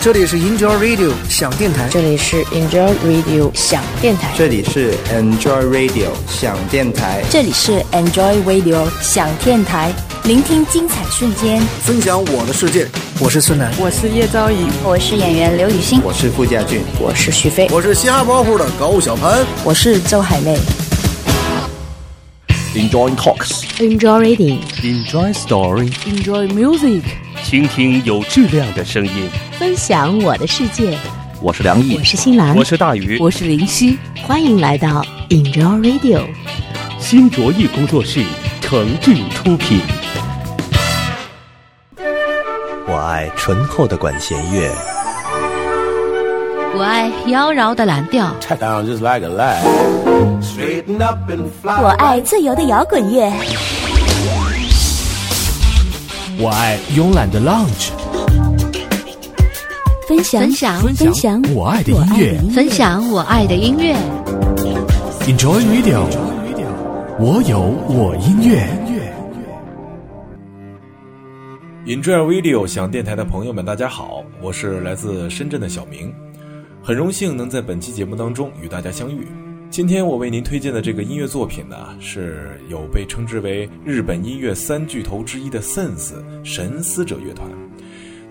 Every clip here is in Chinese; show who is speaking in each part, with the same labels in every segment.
Speaker 1: 这里是 Enjoy Radio 想电台，
Speaker 2: 这里是 Enjoy Radio 想电台，
Speaker 3: 这里是 Enjoy Radio 想电台，
Speaker 4: 这里是 Enjoy Radio 想电台，聆听精彩瞬间，
Speaker 1: 分享我的世界。我是孙楠，
Speaker 5: 我是叶昭仪，
Speaker 4: 我是演员刘雨欣，
Speaker 3: 我是傅家俊，
Speaker 2: 我是徐飞，
Speaker 1: 我是嘻哈包袱的高小盘，
Speaker 4: 我是周海媚。
Speaker 6: Enjoy talks,
Speaker 2: enjoy reading,
Speaker 6: enjoy story,
Speaker 5: enjoy music，
Speaker 6: 倾听有质量的声音，
Speaker 2: 分享我的世界。
Speaker 6: 我是梁毅，
Speaker 2: 我是新兰，
Speaker 6: 我是大鱼，
Speaker 5: 我是林夕。
Speaker 2: 欢迎来到 Enjoy Radio，
Speaker 6: 新卓艺工作室诚挚出品。
Speaker 7: 我爱醇厚的管弦乐，
Speaker 8: 我爱妖娆的蓝调。
Speaker 4: 我爱自由的摇滚乐，
Speaker 9: 我爱慵懒的 lounge。
Speaker 4: 分享
Speaker 8: 分享
Speaker 4: 分享
Speaker 9: 我爱的音乐，
Speaker 8: 分享我爱的音乐。
Speaker 9: Enjoy Radio，我有我音乐。
Speaker 10: Enjoy Radio 想电台的朋友们，大家好，我是来自深圳的小明，很荣幸能在本期节目当中与大家相遇。今天我为您推荐的这个音乐作品呢，是有被称之为日本音乐三巨头之一的 Sense 神思者乐团。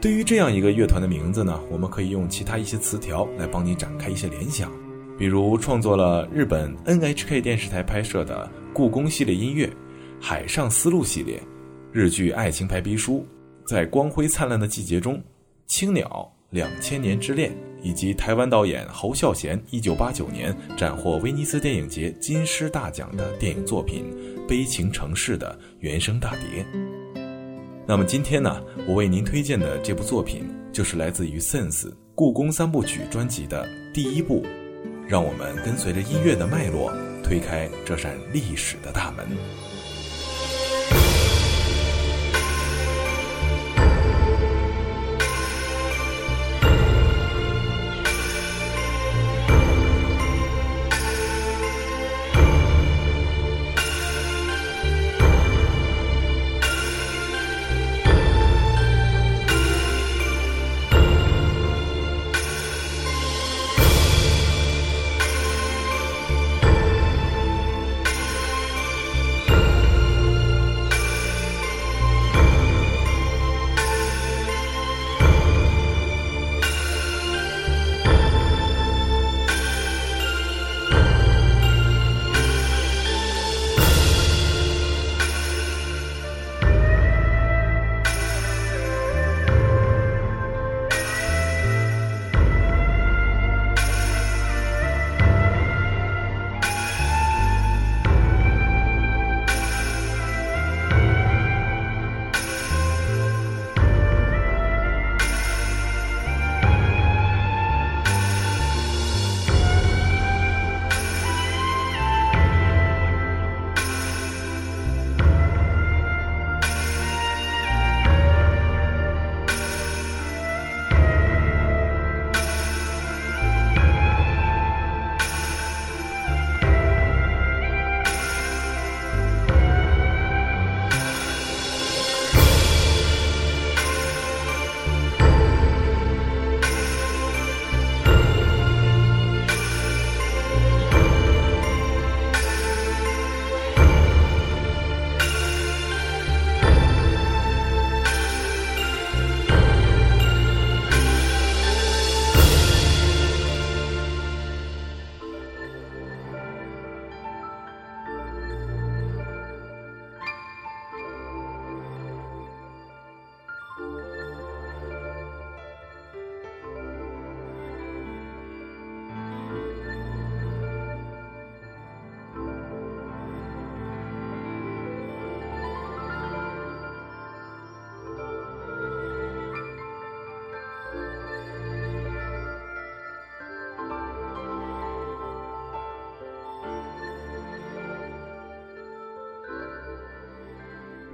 Speaker 10: 对于这样一个乐团的名字呢，我们可以用其他一些词条来帮你展开一些联想，比如创作了日本 NHK 电视台拍摄的故宫系列音乐、海上丝路系列、日剧爱情白皮书。在光辉灿烂的季节中，青鸟、两千年之恋，以及台湾导演侯孝贤一九八九年斩获威尼斯电影节金狮大奖的电影作品《悲情城市》的原声大碟。那么今天呢，我为您推荐的这部作品就是来自于 Sense 故宫三部曲专辑的第一部，让我们跟随着音乐的脉络，推开这扇历史的大门。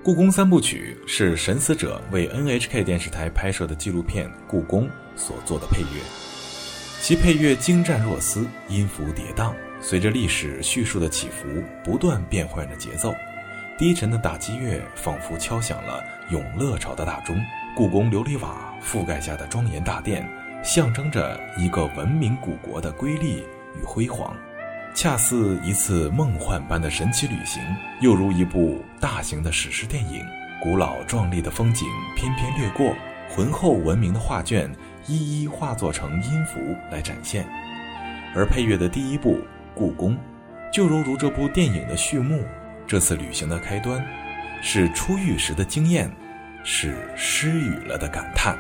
Speaker 10: 故宫三部曲是神死者为 NHK 电视台拍摄的纪录片《故宫》所做的配乐，其配乐精湛若丝，音符跌宕，随着历史叙述的起伏，不断变换着节奏。低沉的打击乐仿佛敲响了永乐朝的大钟，故宫琉璃瓦覆盖下的庄严大殿，象征着一个文明古国的瑰丽与辉煌，恰似一次梦幻般的神奇旅行，又如一部大型的史诗电影。古老壮丽的风景翩翩掠过，浑厚文明的画卷一一化作成音符来展现。而配乐的第一部《故宫》，就犹如这部电影的序幕。这次旅行的开端，是初遇时的惊艳，是失语了的感叹。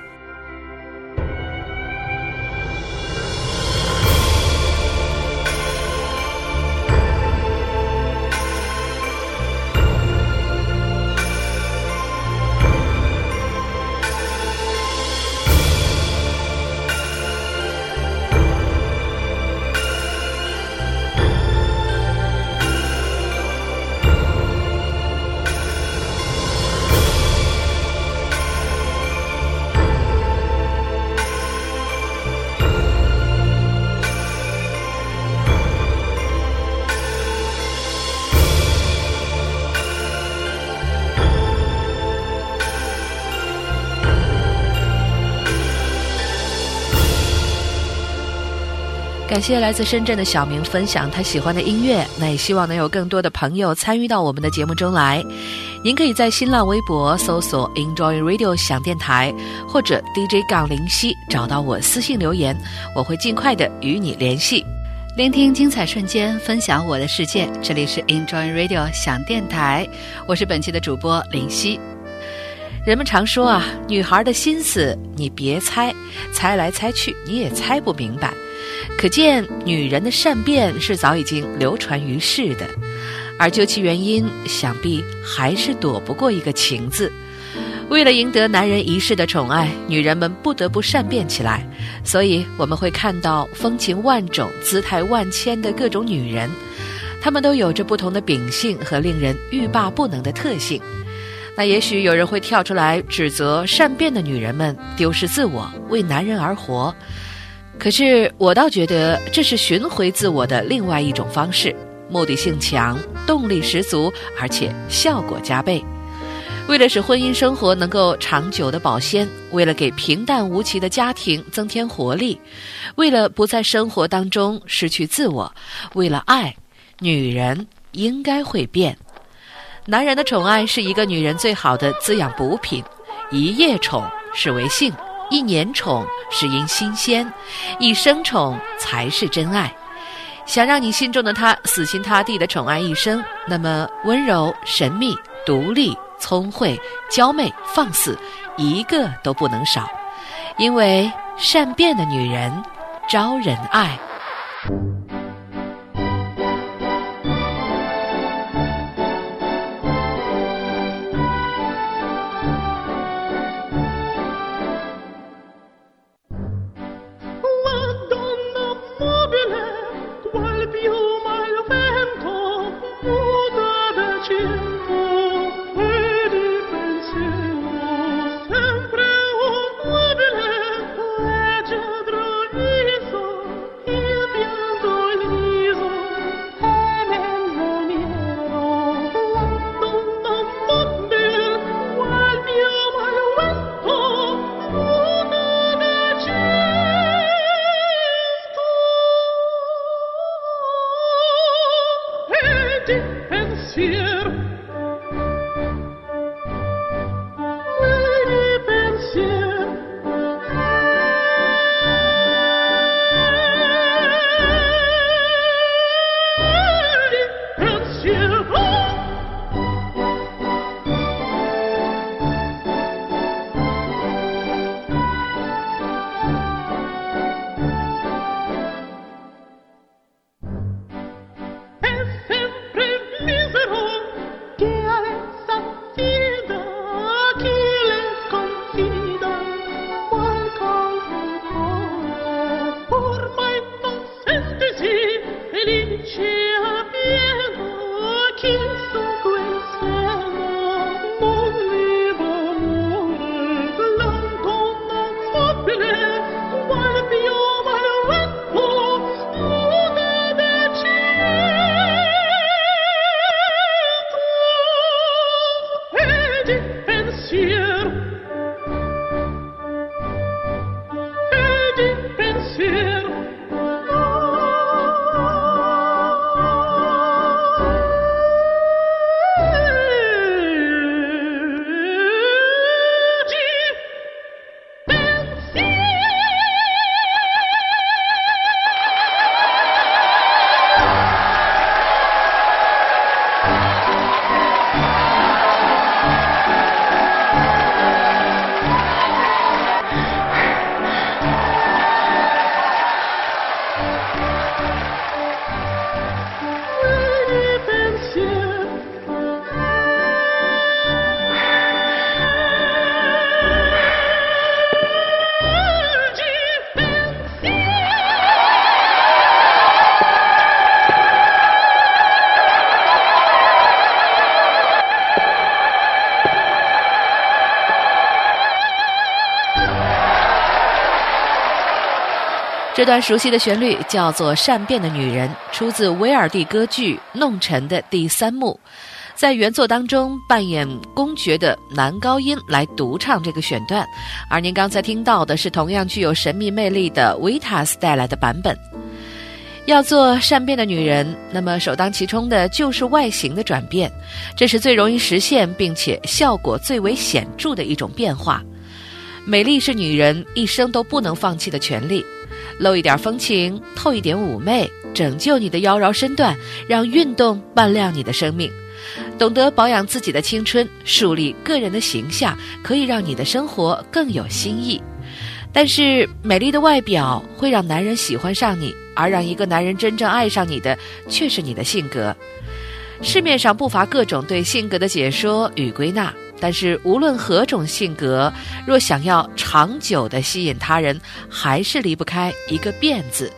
Speaker 8: 谢来自深圳的小明分享他喜欢的音乐，那也希望能有更多的朋友参与到我们的节目中来。您可以在新浪微博搜索 “Enjoy Radio” 响电台，或者 DJ 杠林夕找到我私信留言，我会尽快的与你联系。
Speaker 2: 聆听精彩瞬间，分享我的世界。这里是 Enjoy Radio 响电台，我是本期的主播林夕。
Speaker 8: 人们常说啊，女孩的心思你别猜，猜来猜去你也猜不明白。可见，女人的善变是早已经流传于世的，而究其原因，想必还是躲不过一个“情”字。为了赢得男人一世的宠爱，女人们不得不善变起来。所以，我们会看到风情万种、姿态万千的各种女人，她们都有着不同的秉性和令人欲罢不能的特性。那也许有人会跳出来指责善变的女人们丢失自我，为男人而活。可是我倒觉得这是寻回自我的另外一种方式，目的性强，动力十足，而且效果加倍。为了使婚姻生活能够长久的保鲜，为了给平淡无奇的家庭增添活力，为了不在生活当中失去自我，为了爱，女人应该会变。男人的宠爱是一个女人最好的滋养补品，一夜宠是为性。一年宠是因新鲜，一生宠才是真爱。想让你心中的他死心塌地的宠爱一生，那么温柔、神秘、独立、聪慧、娇媚、放肆，一个都不能少。因为善变的女人招人爱。这段熟悉的旋律叫做《善变的女人》，出自威尔第歌剧《弄臣》的第三幕。在原作当中扮演公爵的男高音来独唱这个选段，而您刚才听到的是同样具有神秘魅力的维塔斯带来的版本。要做善变的女人，那么首当其冲的就是外形的转变，这是最容易实现并且效果最为显著的一种变化。美丽是女人一生都不能放弃的权利。露一点风情，透一点妩媚，拯救你的妖娆身段，让运动扮亮你的生命。懂得保养自己的青春，树立个人的形象，可以让你的生活更有新意。但是，美丽的外表会让男人喜欢上你，而让一个男人真正爱上你的，却是你的性格。市面上不乏各种对性格的解说与归纳。但是无论何种性格，若想要长久的吸引他人，还是离不开一个“变”字。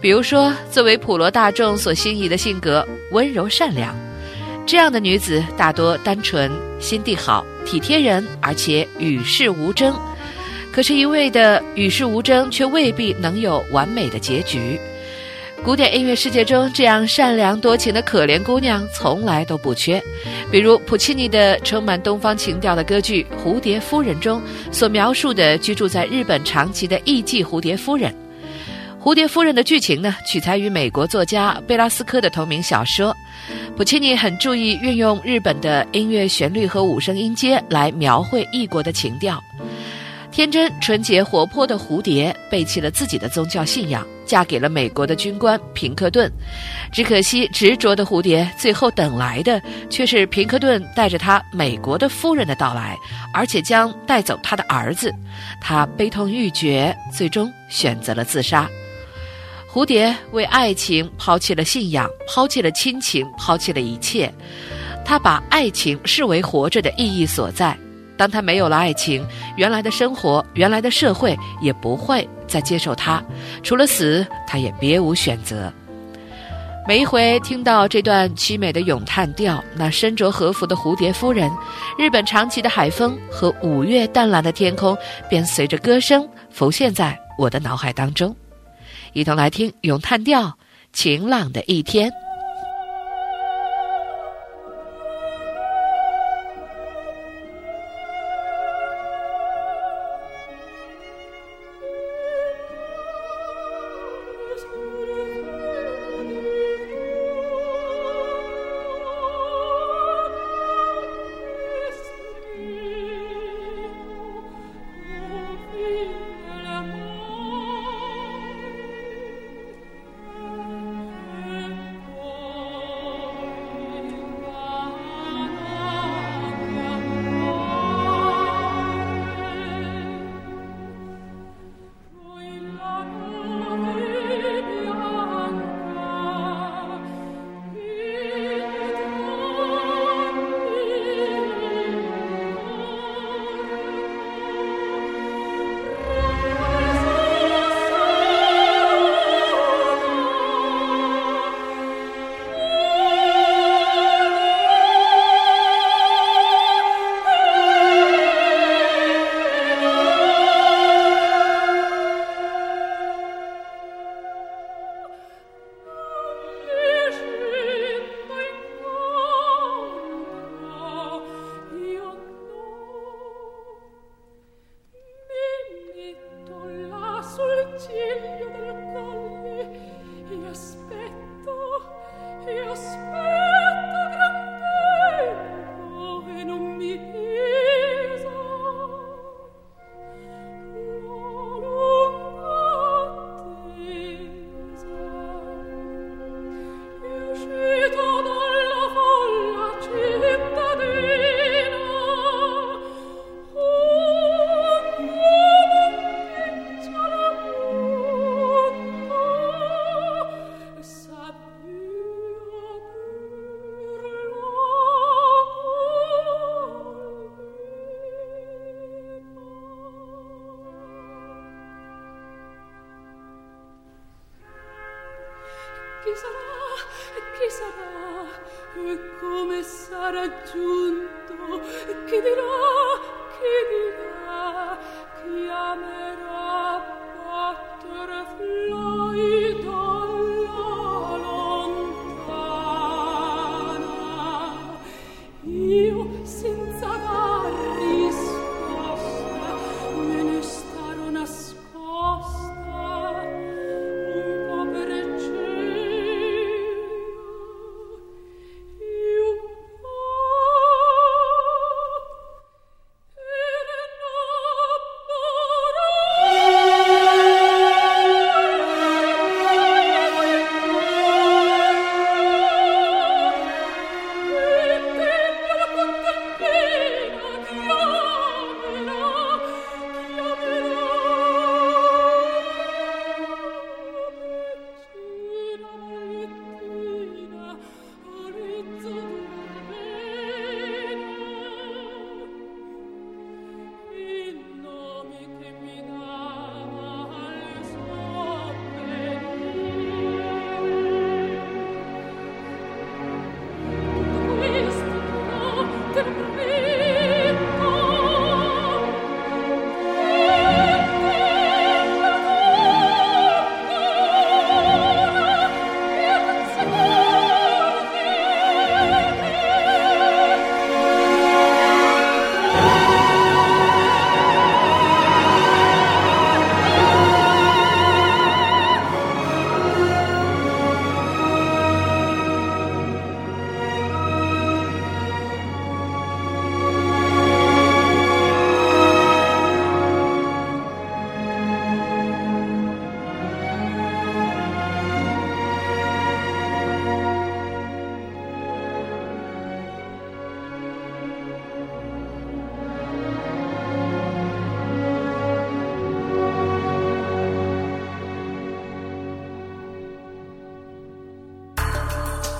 Speaker 8: 比如说，作为普罗大众所心仪的性格，温柔善良，这样的女子大多单纯、心地好、体贴人，而且与世无争。可是，一味的与世无争，却未必能有完美的结局。古典音乐世界中，这样善良多情的可怜姑娘从来都不缺。比如普契尼的充满东方情调的歌剧《蝴蝶夫人》中所描述的居住在日本长崎的艺妓蝴蝶夫人。蝴蝶夫人的剧情呢，取材于美国作家贝拉斯科的同名小说。普契尼很注意运用日本的音乐旋律和五声音阶来描绘异国的情调。天真、纯洁、活泼的蝴蝶背弃了自己的宗教信仰，嫁给了美国的军官平克顿。只可惜，执着的蝴蝶最后等来的却是平克顿带着他美国的夫人的到来，而且将带走他的儿子。他悲痛欲绝，最终选择了自杀。蝴蝶为爱情抛弃了信仰，抛弃了亲情，抛弃了一切。他把爱情视为活着的意义所在。当他没有了爱情，原来的生活、原来的社会也不会再接受他。除了死，他也别无选择。每一回听到这段凄美的咏叹调，那身着和服的蝴蝶夫人，日本长崎的海风和五月淡蓝的天空，便随着歌声浮现在我的脑海当中。一同来听咏叹调，晴朗的一天。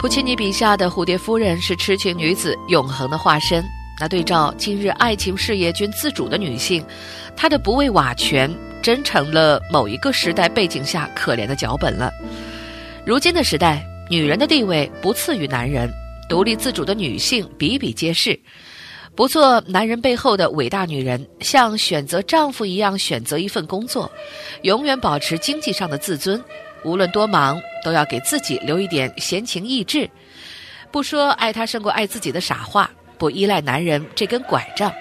Speaker 8: 普契尼笔下的蝴蝶夫人是痴情女子永恒的化身。那对照今日爱情事业均自主的女性，她的不畏瓦全，真成了某一个时代背景下可怜的脚本了。如今的时代，女人的地位不次于男人，独立自主的女性比比皆是。不做男人背后的伟大女人，像选择丈夫一样选择一份工作，永远保持经济上的自尊。无论多忙，都要给自己留一点闲情逸致。不说爱他胜过爱自己的傻话，不依赖男人这根拐杖，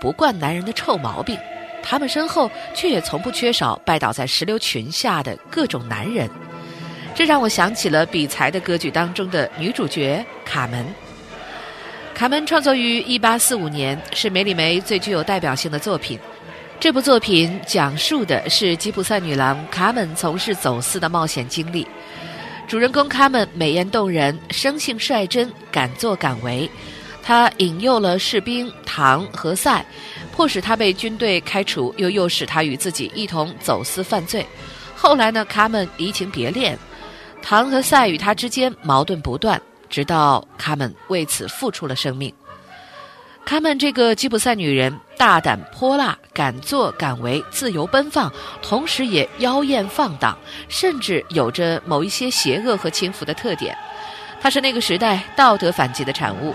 Speaker 8: 不惯男人的臭毛病，他们身后却也从不缺少拜倒在石榴裙下的各种男人。这让我想起了比才的歌剧当中的女主角卡门。卡门创作于1845年，是梅里梅最具有代表性的作品。这部作品讲述的是吉普赛女郎卡门从事走私的冒险经历。主人公卡门美艳动人，生性率真，敢作敢为。她引诱了士兵唐和塞，迫使他被军队开除，又诱使他与自己一同走私犯罪。后来呢，卡门移情别恋，唐和塞与他之间矛盾不断，直到卡门为此付出了生命。卡门这个吉普赛女人大胆泼辣，敢作敢为，自由奔放，同时也妖艳放荡，甚至有着某一些邪恶和轻浮的特点。她是那个时代道德反击的产物。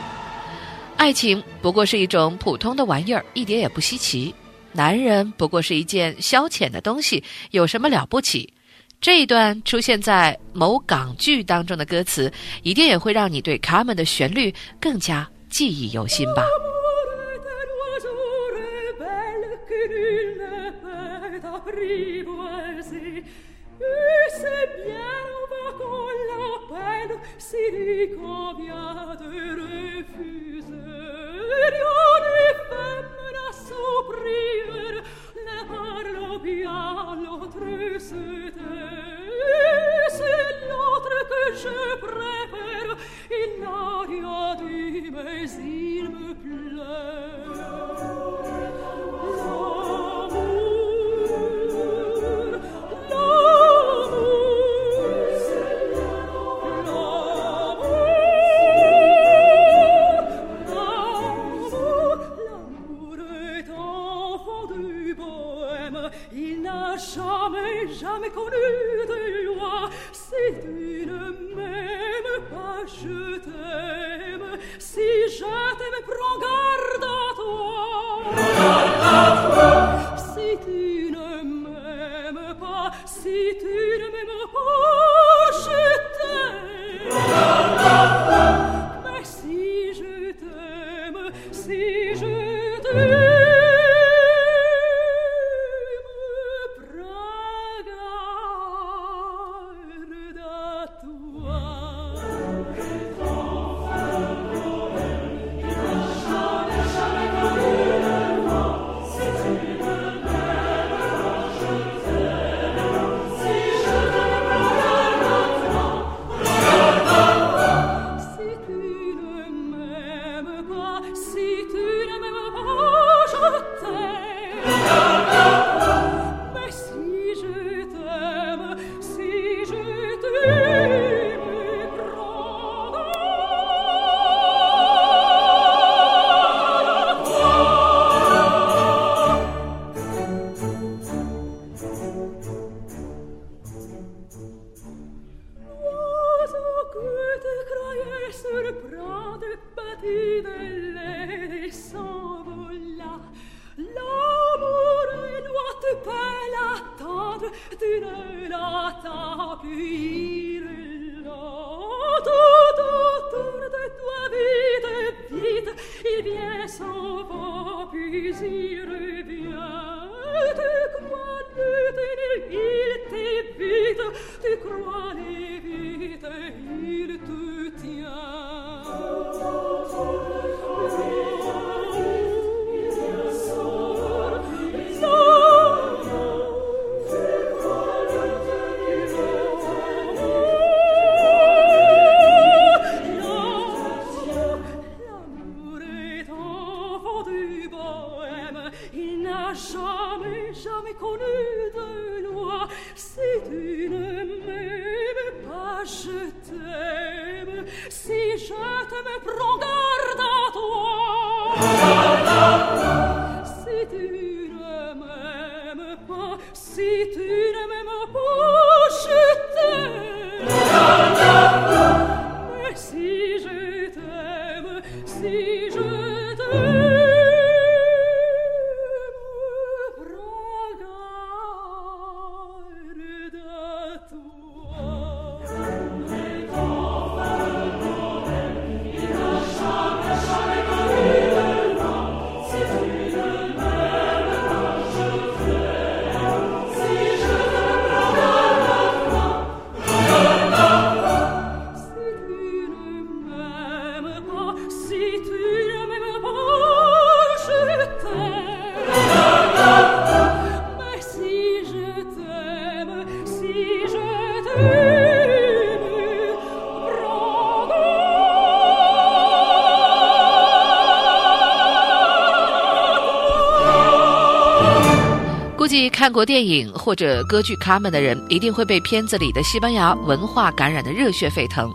Speaker 8: 爱情不过是一种普通的玩意儿，一点也不稀奇。男人不过是一件消遣的东西，有什么了不起？这一段出现在某港剧当中的歌词，一定也会让你对卡门的旋律更加记忆犹新吧。
Speaker 11: Silico via de refuser,
Speaker 8: 计看过电影或者歌剧《卡门》的人，一定会被片子里的西班牙文化感染的热血沸腾，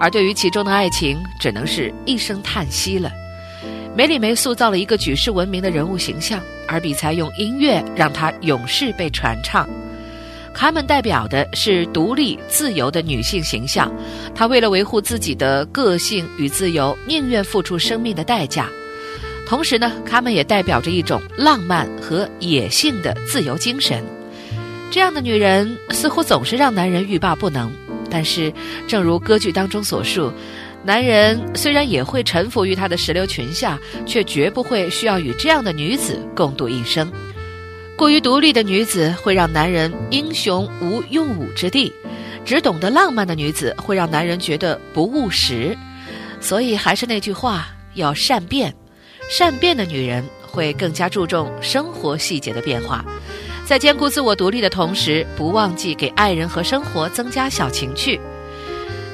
Speaker 8: 而对于其中的爱情，只能是一声叹息了。梅里梅塑造了一个举世闻名的人物形象，而比才用音乐让她永世被传唱。卡门代表的是独立自由的女性形象，她为了维护自己的个性与自由，宁愿付出生命的代价。同时呢，卡门也代表着一种浪漫和野性的自由精神。这样的女人似乎总是让男人欲罢不能，但是，正如歌剧当中所述，男人虽然也会臣服于她的石榴裙下，却绝不会需要与这样的女子共度一生。过于独立的女子会让男人英雄无用武之地，只懂得浪漫的女子会让男人觉得不务实。所以，还是那句话，要善变。善变的女人会更加注重生活细节的变化，在兼顾自我独立的同时，不忘记给爱人和生活增加小情趣。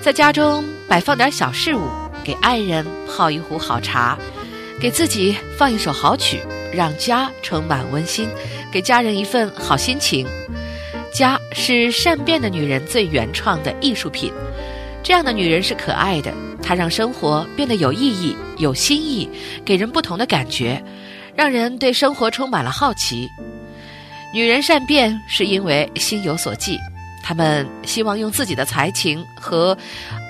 Speaker 8: 在家中摆放点小事物，给爱人泡一壶好茶，给自己放一首好曲，让家充满温馨，给家人一份好心情。家是善变的女人最原创的艺术品。这样的女人是可爱的，她让生活变得有意义、有新意，给人不同的感觉，让人对生活充满了好奇。女人善变是因为心有所寄，她们希望用自己的才情和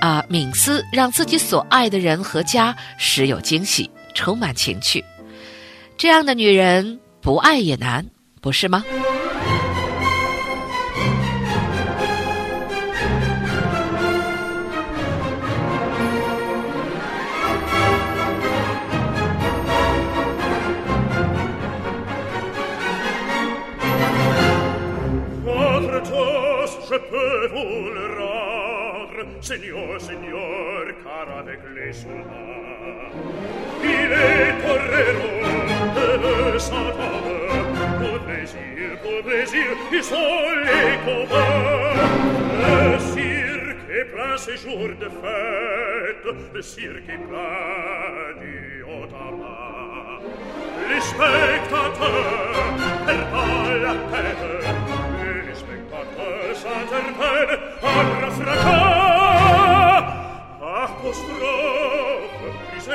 Speaker 8: 啊敏思，让自己所爱的人和家时有惊喜，充满情趣。这样的女人不爱也难，不是吗？
Speaker 12: Signor, signor, cara de glesula. Ile correro de le satana, pour plaisir, pour plaisir, il sol et combat. Le cirque est plein ces jours de fête, le cirque est plein du haut à bas.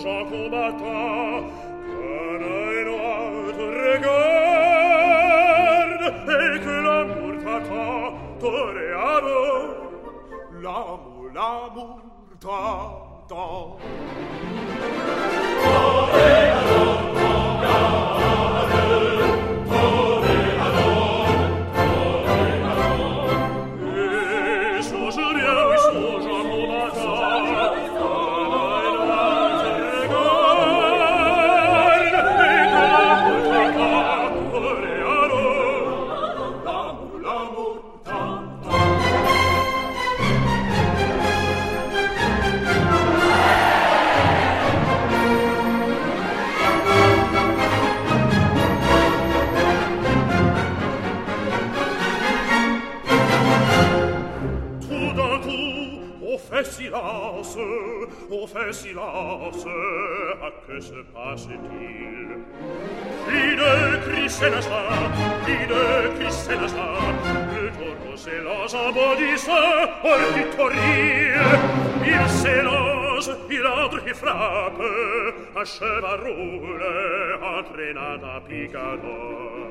Speaker 12: Jacobata, qu'un œil noir te regarde, et que l'amour t'attend, te réadore. L'amour. Oh, hey! se la sa, vide chi se la sa, il torvo se la sa bodissa, or chi torrie, il se los, il adr chi frappe, a chevarule, a trenata picador.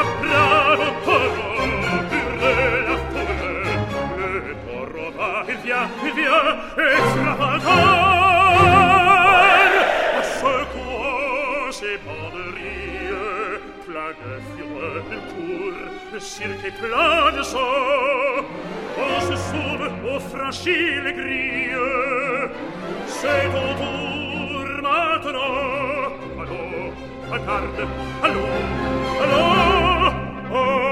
Speaker 12: A bravo torvo, pure la fure, il torvo va, il via, il via, e stravatar, a secouar, se padre, vague fureur tour cirque plane chaud on se sauve on franchit les grilles c'est ton tour maintenant. Allô regarde allô allô oh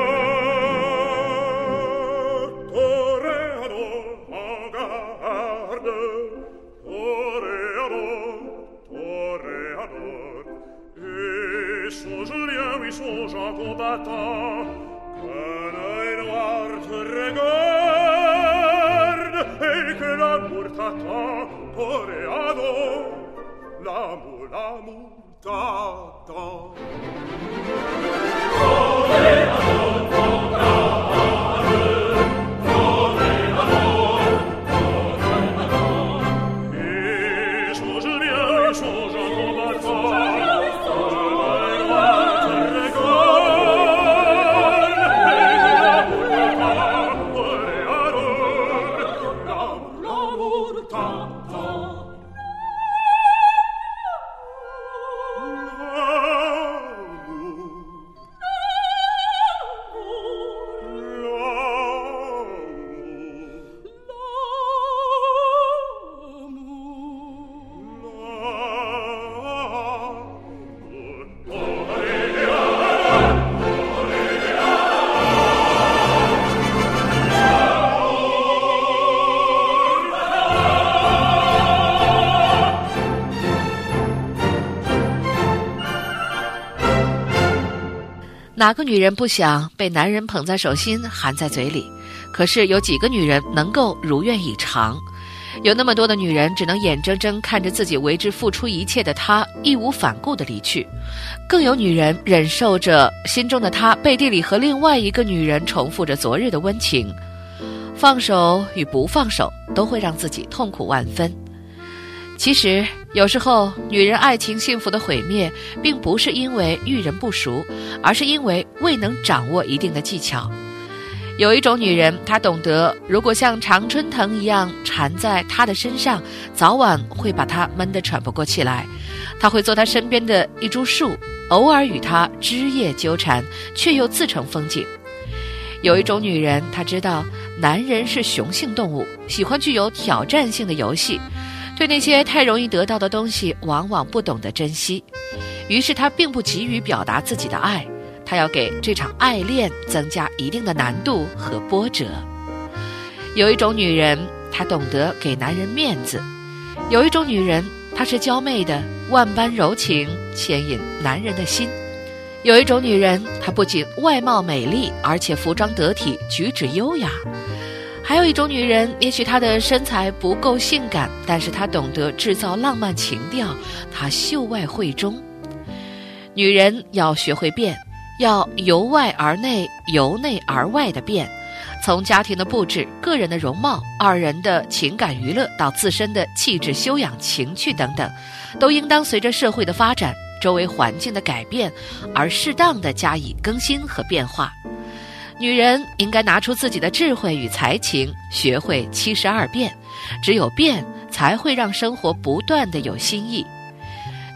Speaker 8: 哪个女人不想被男人捧在手心，含在嘴里？可是有几个女人能够如愿以偿？有那么多的女人只能眼睁睁看着自己为之付出一切的他义无反顾地离去，更有女人忍受着心中的他背地里和另外一个女人重复着昨日的温情。放手与不放手都会让自己痛苦万分。其实，有时候女人爱情幸福的毁灭，并不是因为遇人不熟，而是因为未能掌握一定的技巧。有一种女人，她懂得，如果像常春藤一样缠在他的身上，早晚会把他闷得喘不过气来。她会做他身边的一株树，偶尔与他枝叶纠缠，却又自成风景。有一种女人，她知道男人是雄性动物，喜欢具有挑战性的游戏。对那些太容易得到的东西，往往不懂得珍惜，于是他并不急于表达自己的爱，他要给这场爱恋增加一定的难度和波折。有一种女人，她懂得给男人面子；有一种女人，她是娇媚的，万般柔情牵引男人的心；有一种女人，她不仅外貌美丽，而且服装得体，举止优雅。还有一种女人，也许她的身材不够性感，但是她懂得制造浪漫情调，她秀外慧中。女人要学会变，要由外而内、由内而外的变，从家庭的布置、个人的容貌、二人的情感娱乐到自身的气质修养、情趣等等，都应当随着社会的发展、周围环境的改变而适当的加以更新和变化。女人应该拿出自己的智慧与才情，学会七十二变。只有变，才会让生活不断的有新意。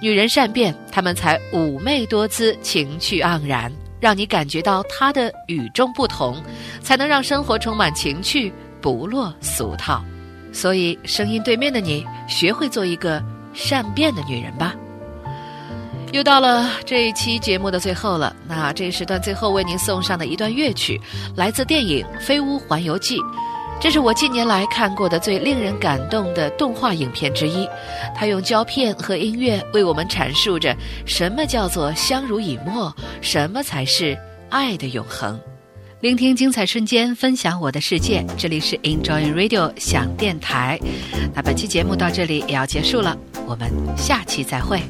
Speaker 8: 女人善变，她们才妩媚多姿、情趣盎然，让你感觉到她的与众不同，才能让生活充满情趣，不落俗套。所以，声音对面的你，学会做一个善变的女人吧。又到了这一期节目的最后了，那这一时段最后为您送上的一段乐曲，来自电影《飞屋环游记》，这是我近年来看过的最令人感动的动画影片之一。它用胶片和音乐为我们阐述着什么叫做相濡以沫，什么才是爱的永恒。
Speaker 2: 聆听精彩瞬间，分享我的世界。这里是 Enjoy Radio 想电台。那本期节目到这里也要结束了，我们下期再会。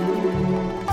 Speaker 13: Música